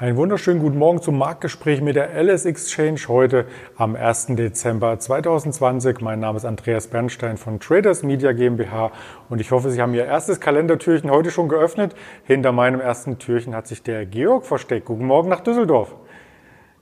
Einen wunderschönen guten Morgen zum Marktgespräch mit der LS Exchange heute am 1. Dezember 2020. Mein Name ist Andreas Bernstein von Traders Media GmbH und ich hoffe, Sie haben Ihr erstes Kalendertürchen heute schon geöffnet. Hinter meinem ersten Türchen hat sich der Georg versteckt. Guten Morgen nach Düsseldorf.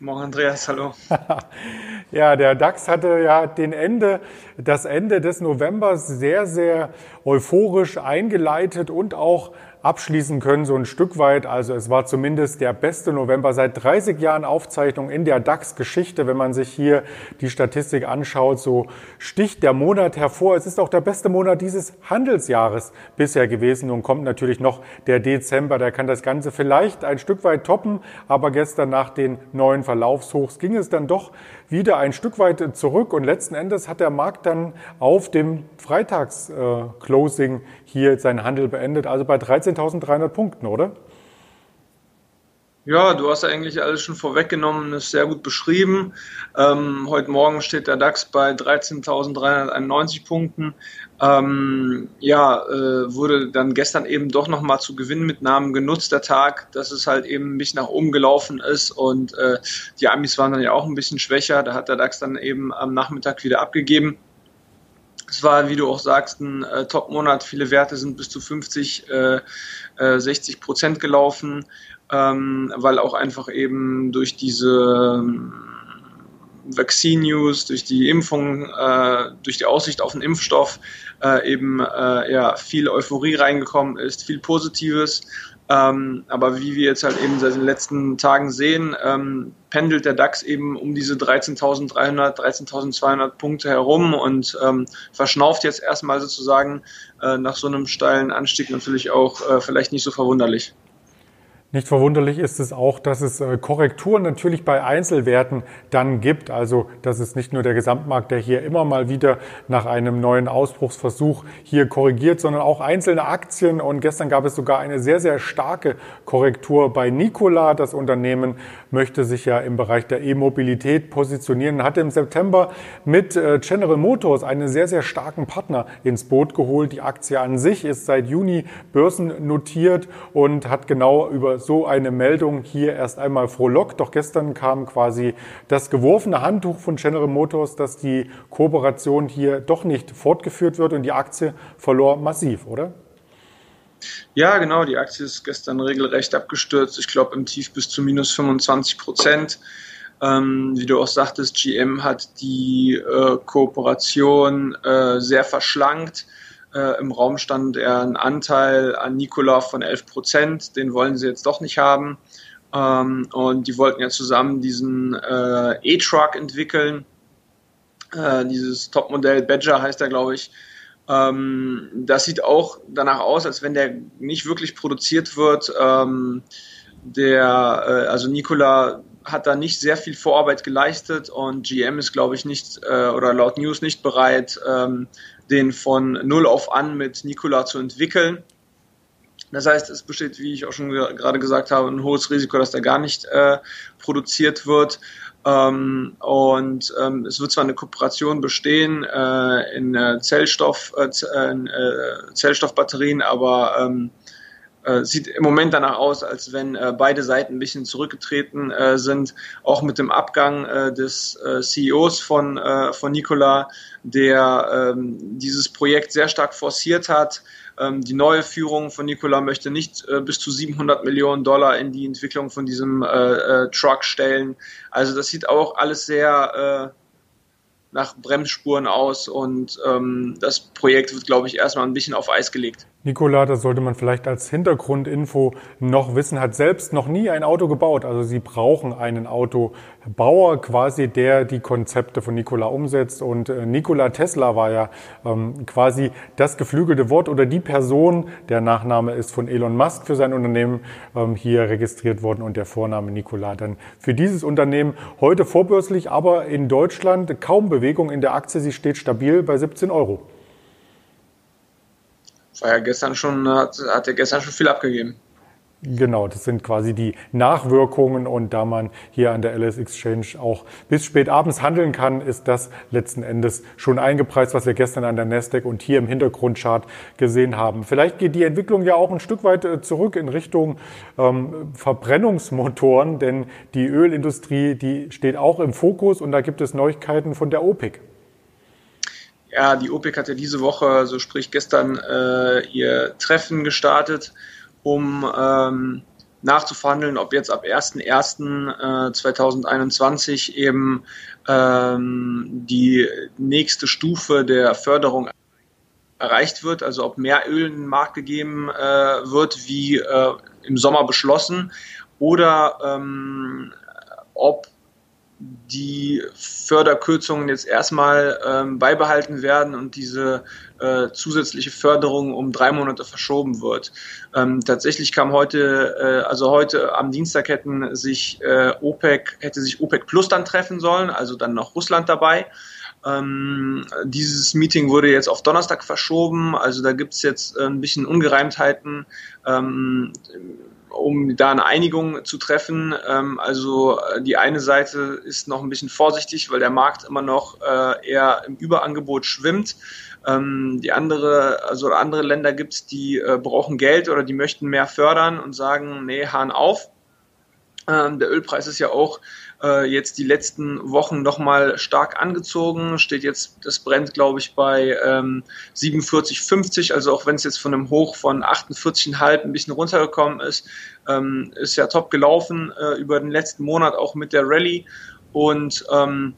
Guten Morgen, Andreas. Hallo. ja, der DAX hatte ja den Ende, das Ende des Novembers sehr, sehr euphorisch eingeleitet und auch abschließen können, so ein Stück weit. Also es war zumindest der beste November seit 30 Jahren Aufzeichnung in der DAX-Geschichte. Wenn man sich hier die Statistik anschaut, so sticht der Monat hervor. Es ist auch der beste Monat dieses Handelsjahres bisher gewesen. Nun kommt natürlich noch der Dezember, der kann das Ganze vielleicht ein Stück weit toppen. Aber gestern nach den neuen Verlaufshochs ging es dann doch wieder ein Stück weit zurück. Und letzten Endes hat der Markt dann auf dem Freitags-Closing hier seinen Handel beendet. Also bei 13 13.300 Punkten, oder? Ja, du hast eigentlich alles schon vorweggenommen, ist sehr gut beschrieben. Ähm, heute Morgen steht der DAX bei 13.391 Punkten. Ähm, ja, äh, wurde dann gestern eben doch nochmal zu Gewinnmitnahmen genutzt, der Tag, dass es halt eben bisschen nach oben gelaufen ist und äh, die Amis waren dann ja auch ein bisschen schwächer. Da hat der DAX dann eben am Nachmittag wieder abgegeben. Es war, wie du auch sagst, ein äh, Top-Monat. Viele Werte sind bis zu 50, äh, 60 äh, Prozent gelaufen, ähm, weil auch einfach eben durch diese ähm, Vaccine News, durch die Impfung, äh, durch die Aussicht auf einen Impfstoff äh, eben äh, ja, viel Euphorie reingekommen ist, viel Positives. Ähm, aber wie wir jetzt halt eben seit den letzten Tagen sehen, ähm, pendelt der DAX eben um diese 13.300, 13.200 Punkte herum und ähm, verschnauft jetzt erstmal sozusagen äh, nach so einem steilen Anstieg natürlich auch äh, vielleicht nicht so verwunderlich. Nicht verwunderlich ist es auch, dass es äh, Korrekturen natürlich bei Einzelwerten dann gibt. Also, dass es nicht nur der Gesamtmarkt, der hier immer mal wieder nach einem neuen Ausbruchsversuch hier korrigiert, sondern auch einzelne Aktien. Und gestern gab es sogar eine sehr, sehr starke Korrektur bei Nikola. Das Unternehmen möchte sich ja im Bereich der E-Mobilität positionieren, hatte im September mit äh, General Motors einen sehr, sehr starken Partner ins Boot geholt. Die Aktie an sich ist seit Juni börsennotiert und hat genau über so eine Meldung hier erst einmal frohlockt. Doch gestern kam quasi das geworfene Handtuch von General Motors, dass die Kooperation hier doch nicht fortgeführt wird und die Aktie verlor massiv, oder? Ja, genau. Die Aktie ist gestern regelrecht abgestürzt. Ich glaube im Tief bis zu minus 25 Prozent. Ähm, wie du auch sagtest, GM hat die äh, Kooperation äh, sehr verschlankt. Äh, Im Raum stand er ein Anteil an Nikola von 11 Prozent. Den wollen sie jetzt doch nicht haben. Ähm, und die wollten ja zusammen diesen äh, E-Truck entwickeln. Äh, dieses Topmodell Badger heißt er, glaube ich. Ähm, das sieht auch danach aus, als wenn der nicht wirklich produziert wird. Ähm, der, äh, also Nikola hat da nicht sehr viel Vorarbeit geleistet und GM ist, glaube ich, nicht äh, oder laut News nicht bereit, ähm, den von null auf an mit Nikola zu entwickeln. Das heißt, es besteht, wie ich auch schon gerade gesagt habe, ein hohes Risiko, dass der gar nicht äh, produziert wird. Ähm, und ähm, es wird zwar eine Kooperation bestehen äh, in, äh, Zellstoff, äh, in äh, Zellstoffbatterien, aber ähm, äh, sieht im Moment danach aus, als wenn äh, beide Seiten ein bisschen zurückgetreten äh, sind, auch mit dem Abgang äh, des äh, CEOs von, von Nikola, der ähm, dieses Projekt sehr stark forciert hat. Ähm, die neue Führung von Nikola möchte nicht bis zu 700 Millionen Dollar in die Entwicklung von diesem Truck stellen. Also das sieht auch alles sehr nach Bremsspuren aus und ähm, das Projekt wird, glaube ich, erstmal ein bisschen auf Eis gelegt. Nikola, das sollte man vielleicht als Hintergrundinfo noch wissen, hat selbst noch nie ein Auto gebaut. Also sie brauchen einen Autobauer quasi, der die Konzepte von Nikola umsetzt. Und äh, Nikola Tesla war ja ähm, quasi das geflügelte Wort oder die Person, der Nachname ist von Elon Musk für sein Unternehmen ähm, hier registriert worden und der Vorname Nikola dann für dieses Unternehmen. Heute vorbörslich, aber in Deutschland kaum Bewegung in der Aktie. Sie steht stabil bei 17 Euro war ja gestern schon, hat, hat er gestern schon viel abgegeben. Genau, das sind quasi die Nachwirkungen und da man hier an der LS Exchange auch bis spät abends handeln kann, ist das letzten Endes schon eingepreist, was wir gestern an der Nasdaq und hier im Hintergrundchart gesehen haben. Vielleicht geht die Entwicklung ja auch ein Stück weit äh, zurück in Richtung ähm, Verbrennungsmotoren, denn die Ölindustrie, die steht auch im Fokus und da gibt es Neuigkeiten von der OPEC. Ja, die OPEC hat ja diese Woche, so sprich gestern, äh, ihr Treffen gestartet um ähm, nachzuverhandeln, ob jetzt ab 1.1.2021 äh, eben ähm, die nächste Stufe der Förderung erreicht wird, also ob mehr Öl in den Markt gegeben äh, wird, wie äh, im Sommer beschlossen, oder ähm, ob die Förderkürzungen jetzt erstmal ähm, beibehalten werden und diese äh, zusätzliche Förderung um drei Monate verschoben wird. Ähm, tatsächlich kam heute, äh, also heute am Dienstag hätten sich äh, OPEC, hätte sich OPEC Plus dann treffen sollen, also dann noch Russland dabei. Ähm, dieses Meeting wurde jetzt auf Donnerstag verschoben, also da gibt's jetzt äh, ein bisschen Ungereimtheiten. Ähm, um da eine Einigung zu treffen. Ähm, also äh, die eine Seite ist noch ein bisschen vorsichtig, weil der Markt immer noch äh, eher im Überangebot schwimmt. Ähm, die andere, also andere Länder gibt es, die äh, brauchen Geld oder die möchten mehr fördern und sagen, nee, Hahn auf. Ähm, der Ölpreis ist ja auch äh, jetzt die letzten Wochen nochmal stark angezogen. Steht jetzt, das brennt, glaube ich, bei ähm, 47,50. Also auch wenn es jetzt von einem Hoch von 48,5 ein bisschen runtergekommen ist, ähm, ist ja top gelaufen äh, über den letzten Monat auch mit der Rallye. Und ähm,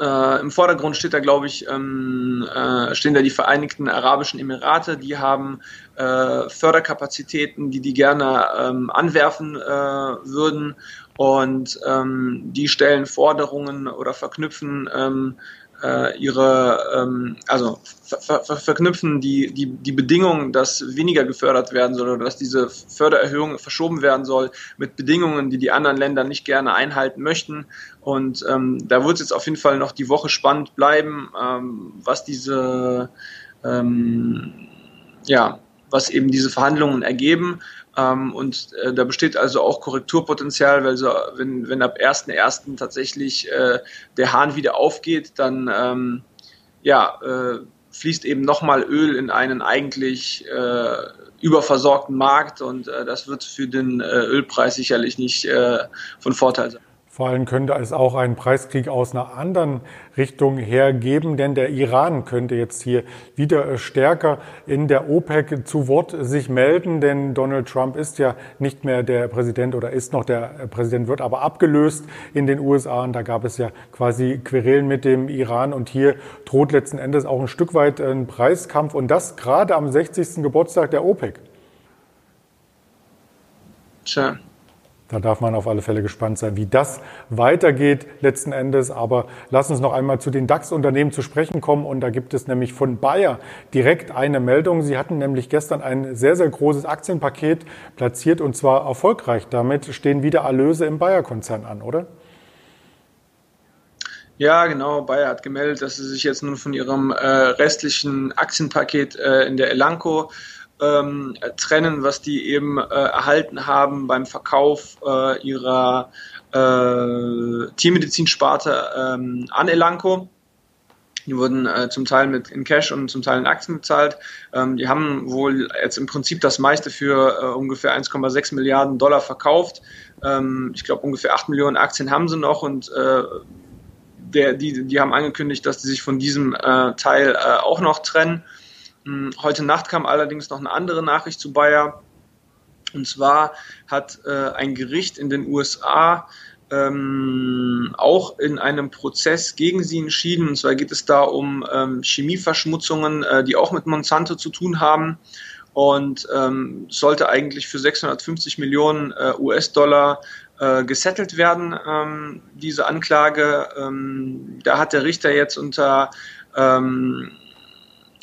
äh, Im Vordergrund steht da, glaube ich, ähm, äh, stehen da die Vereinigten Arabischen Emirate. Die haben äh, Förderkapazitäten, die die gerne ähm, anwerfen äh, würden. Und ähm, die stellen Forderungen oder verknüpfen ähm, äh, ihre, ähm, also ver ver verknüpfen die, die, die Bedingungen, dass weniger gefördert werden soll oder dass diese Fördererhöhung verschoben werden soll, mit Bedingungen, die die anderen Länder nicht gerne einhalten möchten. Und ähm, da wird es jetzt auf jeden Fall noch die Woche spannend bleiben, ähm, was diese, ähm, ja, was eben diese Verhandlungen ergeben. Ähm, und äh, da besteht also auch Korrekturpotenzial, weil so, wenn, wenn ab 1.1. tatsächlich äh, der Hahn wieder aufgeht, dann ähm, ja, äh, fließt eben nochmal Öl in einen eigentlich äh, überversorgten Markt und äh, das wird für den äh, Ölpreis sicherlich nicht äh, von Vorteil sein. Vor allem könnte es auch einen Preiskrieg aus einer anderen Richtung hergeben, denn der Iran könnte jetzt hier wieder stärker in der OPEC zu Wort sich melden, denn Donald Trump ist ja nicht mehr der Präsident oder ist noch der Präsident, wird aber abgelöst in den USA und da gab es ja quasi Querelen mit dem Iran und hier droht letzten Endes auch ein Stück weit ein Preiskampf und das gerade am 60. Geburtstag der OPEC. Tja, da darf man auf alle Fälle gespannt sein, wie das weitergeht letzten Endes. Aber lass uns noch einmal zu den DAX-Unternehmen zu sprechen kommen. Und da gibt es nämlich von Bayer direkt eine Meldung. Sie hatten nämlich gestern ein sehr, sehr großes Aktienpaket platziert und zwar erfolgreich. Damit stehen wieder Erlöse im Bayer-Konzern an, oder? Ja, genau. Bayer hat gemeldet, dass sie sich jetzt nun von ihrem äh, restlichen Aktienpaket äh, in der Elanco ähm, trennen, was die eben äh, erhalten haben beim Verkauf äh, ihrer äh, Tiermedizinsparte ähm, an Elanco. Die wurden äh, zum Teil mit in Cash und zum Teil in Aktien bezahlt. Ähm, die haben wohl jetzt im Prinzip das meiste für äh, ungefähr 1,6 Milliarden Dollar verkauft. Ähm, ich glaube, ungefähr 8 Millionen Aktien haben sie noch und äh, der, die, die haben angekündigt, dass sie sich von diesem äh, Teil äh, auch noch trennen. Hm, heute Nacht kam allerdings noch eine andere Nachricht zu Bayer. Und zwar hat äh, ein Gericht in den USA ähm, auch in einem Prozess gegen sie entschieden. Und zwar geht es da um ähm, Chemieverschmutzungen, äh, die auch mit Monsanto zu tun haben. Und ähm, sollte eigentlich für 650 Millionen äh, US-Dollar äh, gesettelt werden, ähm, diese Anklage. Ähm, da hat der Richter jetzt unter ähm,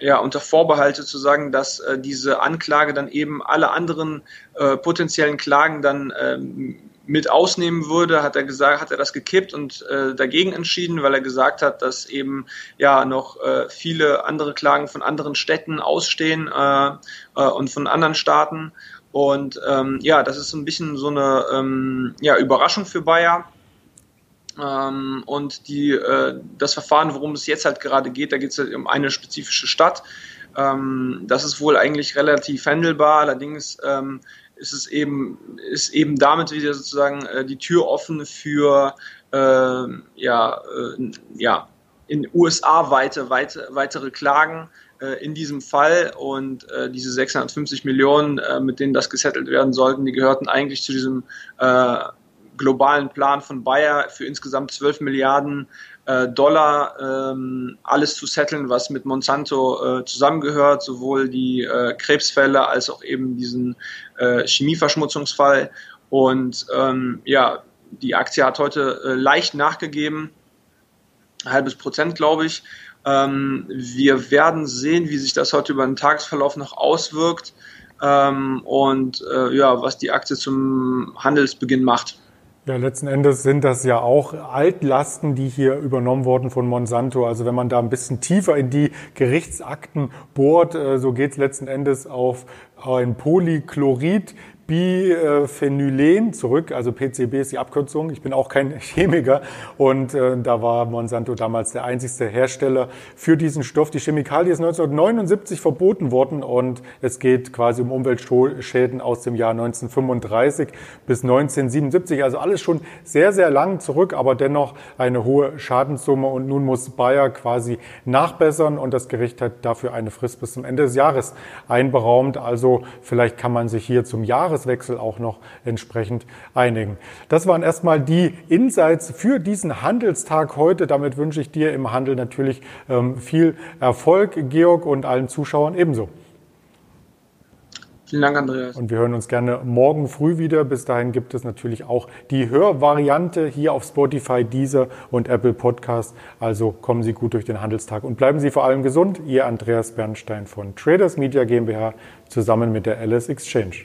ja, unter Vorbehalte zu sagen, dass äh, diese Anklage dann eben alle anderen äh, potenziellen Klagen dann ähm, mit ausnehmen würde, hat er gesagt, hat er das gekippt und äh, dagegen entschieden, weil er gesagt hat, dass eben ja noch äh, viele andere Klagen von anderen Städten ausstehen äh, äh, und von anderen Staaten. Und ähm, ja, das ist ein bisschen so eine ähm, ja, Überraschung für Bayer. Ähm, und die, äh, das Verfahren, worum es jetzt halt gerade geht, da geht es halt um eine spezifische Stadt. Ähm, das ist wohl eigentlich relativ handelbar. Allerdings ähm, ist es eben, ist eben damit wieder sozusagen äh, die Tür offen für äh, ja, ja, in USA weite, weite, weitere Klagen äh, in diesem Fall und äh, diese 650 Millionen, äh, mit denen das gesettelt werden sollten, die gehörten eigentlich zu diesem äh, globalen Plan von Bayer für insgesamt 12 Milliarden äh, Dollar ähm, alles zu setteln, was mit Monsanto äh, zusammengehört, sowohl die äh, Krebsfälle als auch eben diesen äh, Chemieverschmutzungsfall. Und ähm, ja, die Aktie hat heute äh, leicht nachgegeben, ein halbes Prozent, glaube ich. Ähm, wir werden sehen, wie sich das heute über den Tagesverlauf noch auswirkt ähm, und äh, ja, was die Aktie zum Handelsbeginn macht. Ja, letzten Endes sind das ja auch Altlasten, die hier übernommen wurden von Monsanto. Also wenn man da ein bisschen tiefer in die Gerichtsakten bohrt, äh, so geht es letzten Endes auf ein Polychlorid, Biphenylen zurück, also PCB ist die Abkürzung. Ich bin auch kein Chemiker und äh, da war Monsanto damals der einzigste Hersteller für diesen Stoff. Die Chemikalie ist 1979 verboten worden und es geht quasi um Umweltschäden aus dem Jahr 1935 bis 1977. Also alles schon sehr, sehr lang zurück, aber dennoch eine hohe Schadenssumme und nun muss Bayer quasi nachbessern und das Gericht hat dafür eine Frist bis zum Ende des Jahres einberaumt. Also vielleicht kann man sich hier zum Jahres Jahreswechsel auch noch entsprechend einigen. Das waren erstmal die Insights für diesen Handelstag heute. Damit wünsche ich dir im Handel natürlich ähm, viel Erfolg, Georg, und allen Zuschauern ebenso. Vielen Dank, Andreas. Und wir hören uns gerne morgen früh wieder. Bis dahin gibt es natürlich auch die Hörvariante hier auf Spotify, Deezer und Apple Podcast. Also kommen Sie gut durch den Handelstag und bleiben Sie vor allem gesund. Ihr Andreas Bernstein von Traders Media GmbH zusammen mit der LS Exchange.